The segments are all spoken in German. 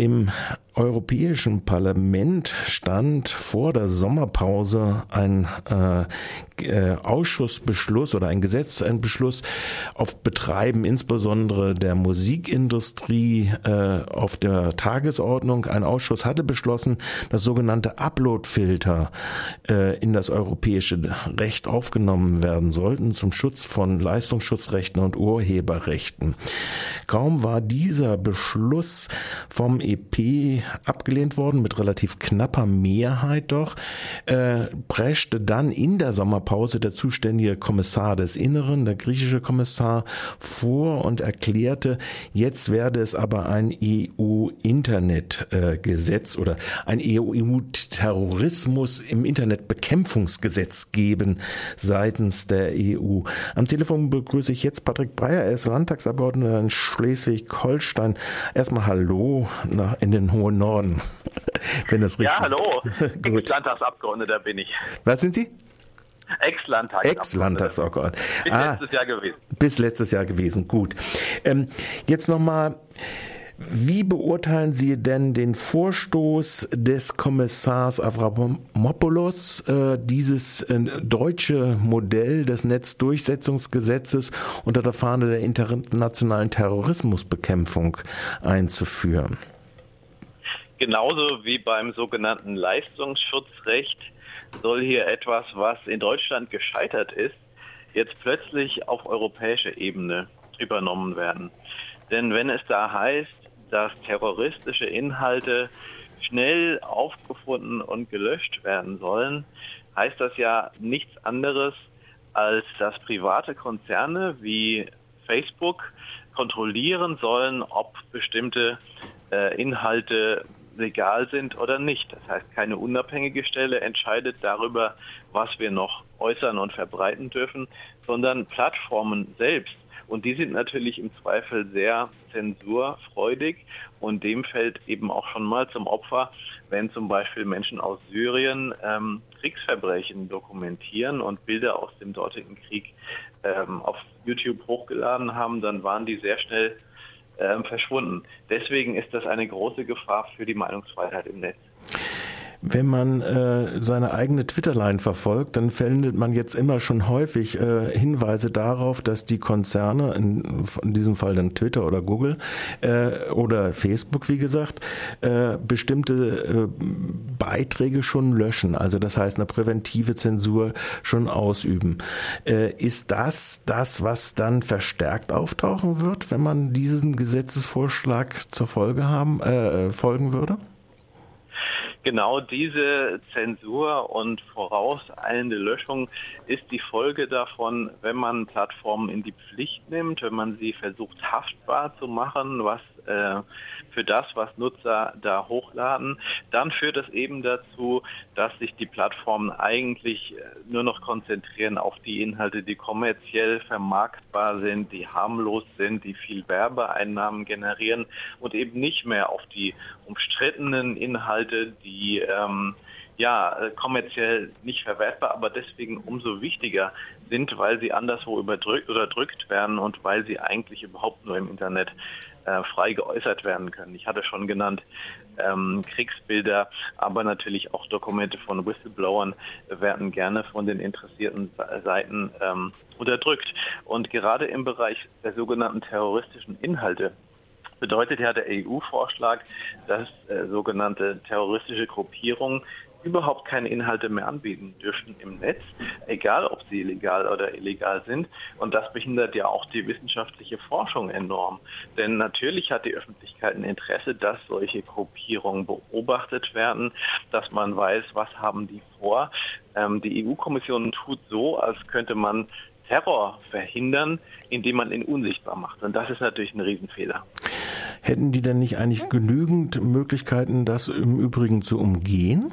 Im Europäischen Parlament stand vor der Sommerpause ein äh, äh, Ausschussbeschluss oder ein Gesetzentbeschluss auf Betreiben insbesondere der Musikindustrie äh, auf der Tagesordnung. Ein Ausschuss hatte beschlossen, dass sogenannte Uploadfilter äh, in das europäische Recht aufgenommen werden sollten zum Schutz von Leistungsschutzrechten und Urheberrechten. Kaum war dieser Beschluss vom EP abgelehnt worden, mit relativ knapper Mehrheit doch, äh, preschte dann in der Sommerpause der zuständige Kommissar des Inneren, der griechische Kommissar, vor und erklärte, jetzt werde es aber ein EU-Internetgesetz äh, oder ein EU-Terrorismus im Internetbekämpfungsgesetz geben seitens der EU. Am Telefon begrüße ich jetzt Patrick Breyer, er ist Landtagsabgeordneter in Schleswig-Holstein. Erstmal Hallo in den hohen Norden. Wenn das richtig Ja, hallo. Ex-Landtagsabgeordneter bin ich. Was sind Sie? Ex-Landtagsabgeordneter. Ex-Landtagsabgeordneter. Bis ah, letztes Jahr gewesen. Bis letztes Jahr gewesen, gut. Ähm, jetzt nochmal wie beurteilen Sie denn den Vorstoß des Kommissars Avramopoulos, äh, dieses äh, deutsche Modell des Netzdurchsetzungsgesetzes unter der Fahne der internationalen Terrorismusbekämpfung einzuführen? Genauso wie beim sogenannten Leistungsschutzrecht soll hier etwas, was in Deutschland gescheitert ist, jetzt plötzlich auf europäischer Ebene übernommen werden. Denn wenn es da heißt, dass terroristische Inhalte schnell aufgefunden und gelöscht werden sollen, heißt das ja nichts anderes, als dass private Konzerne wie Facebook kontrollieren sollen, ob bestimmte äh, Inhalte legal sind oder nicht. Das heißt, keine unabhängige Stelle entscheidet darüber, was wir noch äußern und verbreiten dürfen, sondern Plattformen selbst und die sind natürlich im Zweifel sehr zensurfreudig und dem fällt eben auch schon mal zum Opfer, wenn zum Beispiel Menschen aus Syrien ähm, Kriegsverbrechen dokumentieren und Bilder aus dem dortigen Krieg ähm, auf YouTube hochgeladen haben, dann waren die sehr schnell verschwunden. Deswegen ist das eine große Gefahr für die Meinungsfreiheit im Netz. Wenn man äh, seine eigene Twitter-Line verfolgt, dann findet man jetzt immer schon häufig äh, Hinweise darauf, dass die Konzerne, in, in diesem Fall dann Twitter oder Google äh, oder Facebook, wie gesagt, äh, bestimmte äh, Beiträge schon löschen. Also das heißt, eine präventive Zensur schon ausüben. Äh, ist das das, was dann verstärkt auftauchen wird, wenn man diesen Gesetzesvorschlag zur Folge haben, äh, folgen würde? Genau diese Zensur und vorauseilende Löschung ist die Folge davon, wenn man Plattformen in die Pflicht nimmt, wenn man sie versucht haftbar zu machen, was äh, für das, was Nutzer da hochladen, dann führt es eben dazu, dass sich die Plattformen eigentlich äh, nur noch konzentrieren auf die Inhalte, die kommerziell vermarktbar sind, die harmlos sind, die viel Werbeeinnahmen generieren und eben nicht mehr auf die umstrittenen Inhalte, die ähm, ja, äh, kommerziell nicht verwertbar, aber deswegen umso wichtiger sind, weil sie anderswo überdrückt oder drückt werden und weil sie eigentlich überhaupt nur im Internet äh, frei geäußert werden können. Ich hatte schon genannt ähm, Kriegsbilder, aber natürlich auch Dokumente von Whistleblowern werden gerne von den interessierten Seiten ähm, unterdrückt. Und gerade im Bereich der sogenannten terroristischen Inhalte bedeutet ja der EU-Vorschlag, dass äh, sogenannte terroristische Gruppierungen überhaupt keine Inhalte mehr anbieten dürfen im Netz, egal ob sie legal oder illegal sind. Und das behindert ja auch die wissenschaftliche Forschung enorm. Denn natürlich hat die Öffentlichkeit ein Interesse, dass solche Gruppierungen beobachtet werden, dass man weiß, was haben die vor. Ähm, die EU-Kommission tut so, als könnte man Terror verhindern, indem man ihn unsichtbar macht. Und das ist natürlich ein Riesenfehler. Hätten die denn nicht eigentlich genügend Möglichkeiten, das im Übrigen zu umgehen?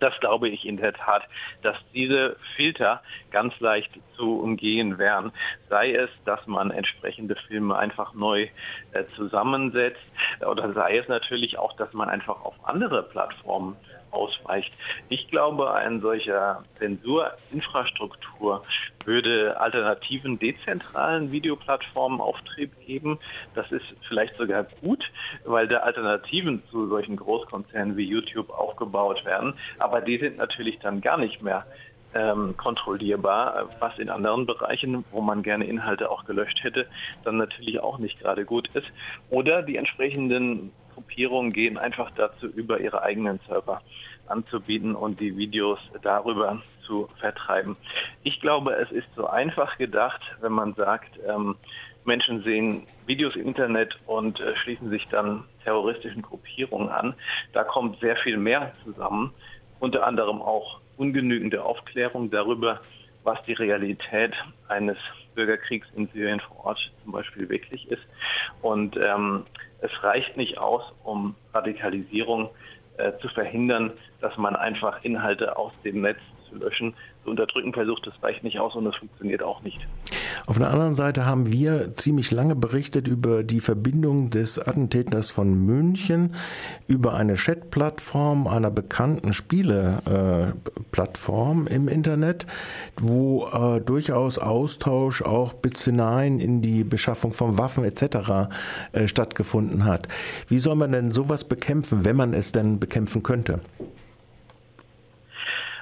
Das glaube ich in der Tat, dass diese Filter ganz leicht zu umgehen wären. Sei es, dass man entsprechende Filme einfach neu äh, zusammensetzt oder sei es natürlich auch, dass man einfach auf andere Plattformen ausweicht. Ich glaube, ein solcher Zensurinfrastruktur würde alternativen dezentralen Videoplattformen Auftrieb geben. Das ist vielleicht sogar gut, weil da Alternativen zu solchen Großkonzernen wie YouTube aufgebaut werden. Aber die sind natürlich dann gar nicht mehr ähm, kontrollierbar, was in anderen Bereichen, wo man gerne Inhalte auch gelöscht hätte, dann natürlich auch nicht gerade gut ist. Oder die entsprechenden Gruppierungen gehen einfach dazu über, ihre eigenen Server anzubieten und die Videos darüber zu vertreiben. Ich glaube, es ist so einfach gedacht, wenn man sagt, ähm, Menschen sehen Videos im Internet und äh, schließen sich dann terroristischen Gruppierungen an. Da kommt sehr viel mehr zusammen, unter anderem auch ungenügende Aufklärung darüber, was die Realität eines Bürgerkriegs in Syrien vor Ort zum Beispiel wirklich ist. Und ähm, es reicht nicht aus, um Radikalisierung äh, zu verhindern, dass man einfach Inhalte aus dem Netz zu löschen, zu unterdrücken versucht. Das reicht nicht aus und das funktioniert auch nicht. Auf der anderen Seite haben wir ziemlich lange berichtet über die Verbindung des Attentäters von München über eine Chat-Plattform einer bekannten Spiele-Plattform äh, im Internet, wo äh, durchaus Austausch auch bis hinein in die Beschaffung von Waffen etc. Äh, stattgefunden hat. Wie soll man denn sowas bekämpfen, wenn man es denn bekämpfen könnte?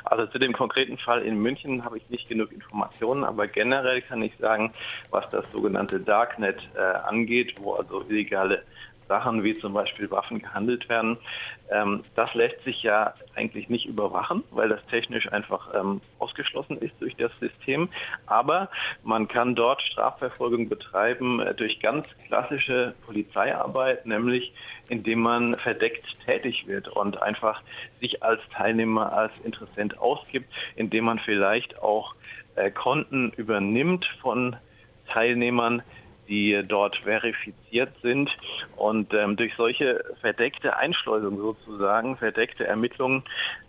Also zu dem konkreten Fall in München habe ich nicht genug Informationen, aber generell kann ich sagen, was das sogenannte Darknet äh, angeht, wo also illegale Sachen wie zum Beispiel Waffen gehandelt werden. Ähm, das lässt sich ja eigentlich nicht überwachen, weil das technisch einfach ähm, ausgeschlossen ist durch das System. Aber man kann dort Strafverfolgung betreiben äh, durch ganz klassische Polizeiarbeit, nämlich indem man verdeckt tätig wird und einfach sich als Teilnehmer, als Interessent ausgibt, indem man vielleicht auch äh, Konten übernimmt von Teilnehmern, die dort verifiziert sind. Und ähm, durch solche verdeckte Einschleusung sozusagen, verdeckte Ermittlungen,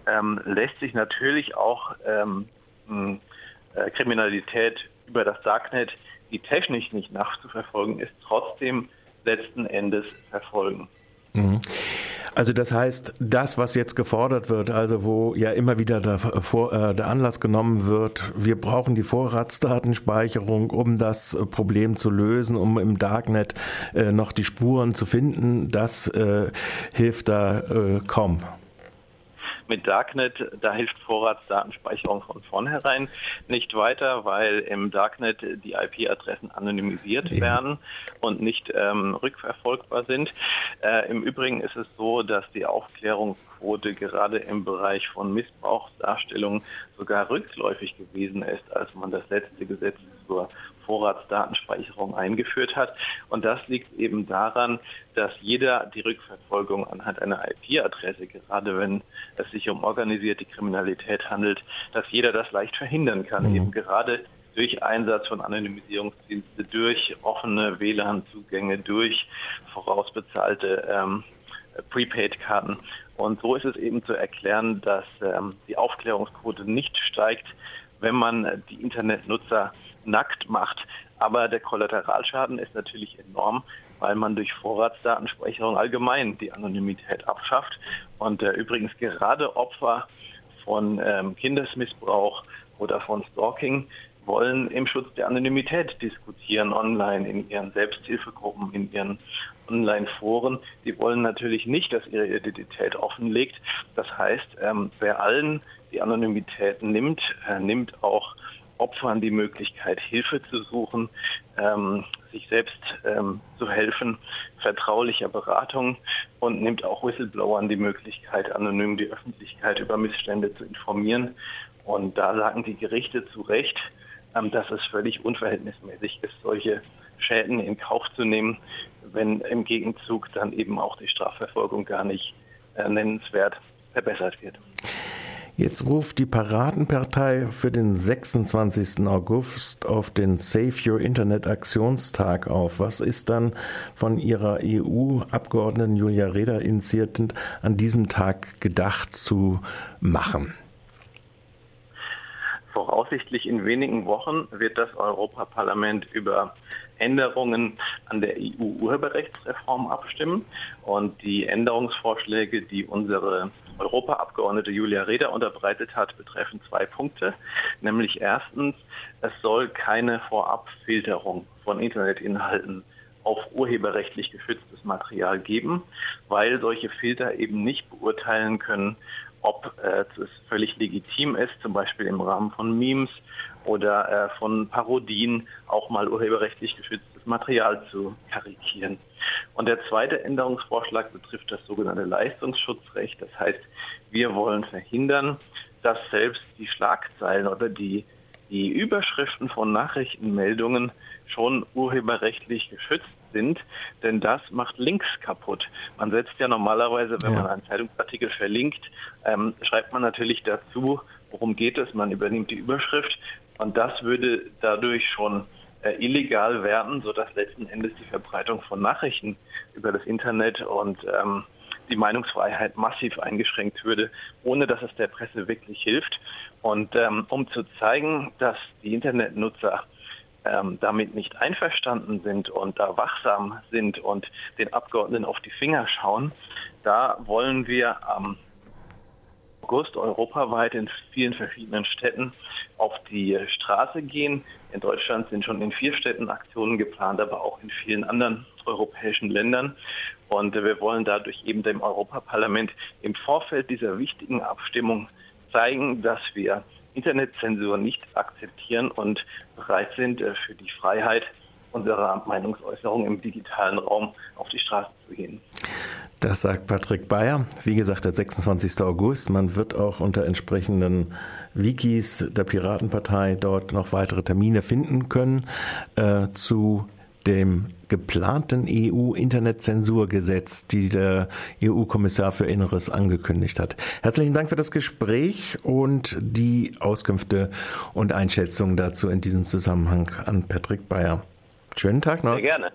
ähm, lässt sich natürlich auch ähm, äh, Kriminalität über das Darknet, die technisch nicht nachzuverfolgen ist, trotzdem letzten Endes verfolgen. Mhm. Also das heißt, das, was jetzt gefordert wird, also wo ja immer wieder der, äh, der Anlass genommen wird, wir brauchen die Vorratsdatenspeicherung, um das Problem zu lösen, um im Darknet äh, noch die Spuren zu finden, das äh, hilft da äh, kaum. Mit Darknet, da hilft Vorratsdatenspeicherung von vornherein nicht weiter, weil im Darknet die IP-Adressen anonymisiert ja. werden und nicht ähm, rückverfolgbar sind. Äh, Im Übrigen ist es so, dass die Aufklärungsquote gerade im Bereich von Missbrauchsdarstellungen sogar rückläufig gewesen ist, als man das letzte Gesetz zur Vorratsdatenspeicherung eingeführt hat. Und das liegt eben daran, dass jeder die Rückverfolgung anhand einer IP-Adresse, gerade wenn es sich um organisierte Kriminalität handelt, dass jeder das leicht verhindern kann, mhm. eben gerade durch Einsatz von Anonymisierungsdienste, durch offene WLAN-Zugänge, durch vorausbezahlte ähm, Prepaid-Karten. Und so ist es eben zu erklären, dass ähm, die Aufklärungsquote nicht steigt, wenn man die Internetnutzer nackt macht. Aber der Kollateralschaden ist natürlich enorm, weil man durch Vorratsdatenspeicherung allgemein die Anonymität abschafft. Und äh, übrigens gerade Opfer von ähm, Kindesmissbrauch oder von Stalking wollen im Schutz der Anonymität diskutieren online in ihren Selbsthilfegruppen, in ihren Online-Foren. Die wollen natürlich nicht, dass ihre Identität offenlegt. Das heißt, ähm, wer allen die Anonymität nimmt, äh, nimmt auch Opfern die Möglichkeit, Hilfe zu suchen, ähm, sich selbst ähm, zu helfen, vertraulicher Beratung und nimmt auch Whistleblowern die Möglichkeit, anonym die Öffentlichkeit über Missstände zu informieren. Und da sagen die Gerichte zu Recht, ähm, dass es völlig unverhältnismäßig ist, solche Schäden in Kauf zu nehmen, wenn im Gegenzug dann eben auch die Strafverfolgung gar nicht äh, nennenswert verbessert wird. Jetzt ruft die Paradenpartei für den 26. August auf den Save Your Internet Aktionstag auf. Was ist dann von ihrer EU-Abgeordneten Julia Reda initiiert an diesem Tag gedacht zu machen? Voraussichtlich in wenigen Wochen wird das Europaparlament über Änderungen an der EU-Urheberrechtsreform abstimmen. Und die Änderungsvorschläge, die unsere Europaabgeordnete Julia Reda unterbreitet hat, betreffen zwei Punkte. Nämlich erstens, es soll keine Vorabfilterung von Internetinhalten auf urheberrechtlich geschütztes Material geben, weil solche Filter eben nicht beurteilen können, ob äh, es völlig legitim ist, zum Beispiel im Rahmen von Memes oder äh, von Parodien auch mal urheberrechtlich geschütztes Material zu karikieren. Und der zweite Änderungsvorschlag betrifft das sogenannte Leistungsschutzrecht. Das heißt, wir wollen verhindern, dass selbst die Schlagzeilen oder die, die Überschriften von Nachrichtenmeldungen schon urheberrechtlich geschützt sind, denn das macht Links kaputt. Man setzt ja normalerweise, wenn ja. man einen Zeitungsartikel verlinkt, ähm, schreibt man natürlich dazu, worum geht es, man übernimmt die Überschrift und das würde dadurch schon äh, illegal werden, sodass letzten Endes die Verbreitung von Nachrichten über das Internet und ähm, die Meinungsfreiheit massiv eingeschränkt würde, ohne dass es der Presse wirklich hilft. Und ähm, um zu zeigen, dass die Internetnutzer ähm, damit nicht einverstanden sind und da wachsam sind und den Abgeordneten auf die Finger schauen, da wollen wir am August europaweit in vielen verschiedenen Städten auf die Straße gehen. In Deutschland sind schon in vier Städten Aktionen geplant, aber auch in vielen anderen europäischen Ländern. Und wir wollen dadurch eben dem Europaparlament im Vorfeld dieser wichtigen Abstimmung zeigen, dass wir Internetzensur nicht akzeptieren und bereit sind, äh, für die Freiheit unserer Meinungsäußerung im digitalen Raum auf die Straße zu gehen. Das sagt Patrick Bayer. Wie gesagt, der 26. August. Man wird auch unter entsprechenden Wikis der Piratenpartei dort noch weitere Termine finden können äh, zu dem geplanten EU-Internetzensurgesetz, die der EU-Kommissar für Inneres angekündigt hat. Herzlichen Dank für das Gespräch und die Auskünfte und Einschätzungen dazu in diesem Zusammenhang an Patrick Bayer. Schönen Tag noch. Sehr gerne.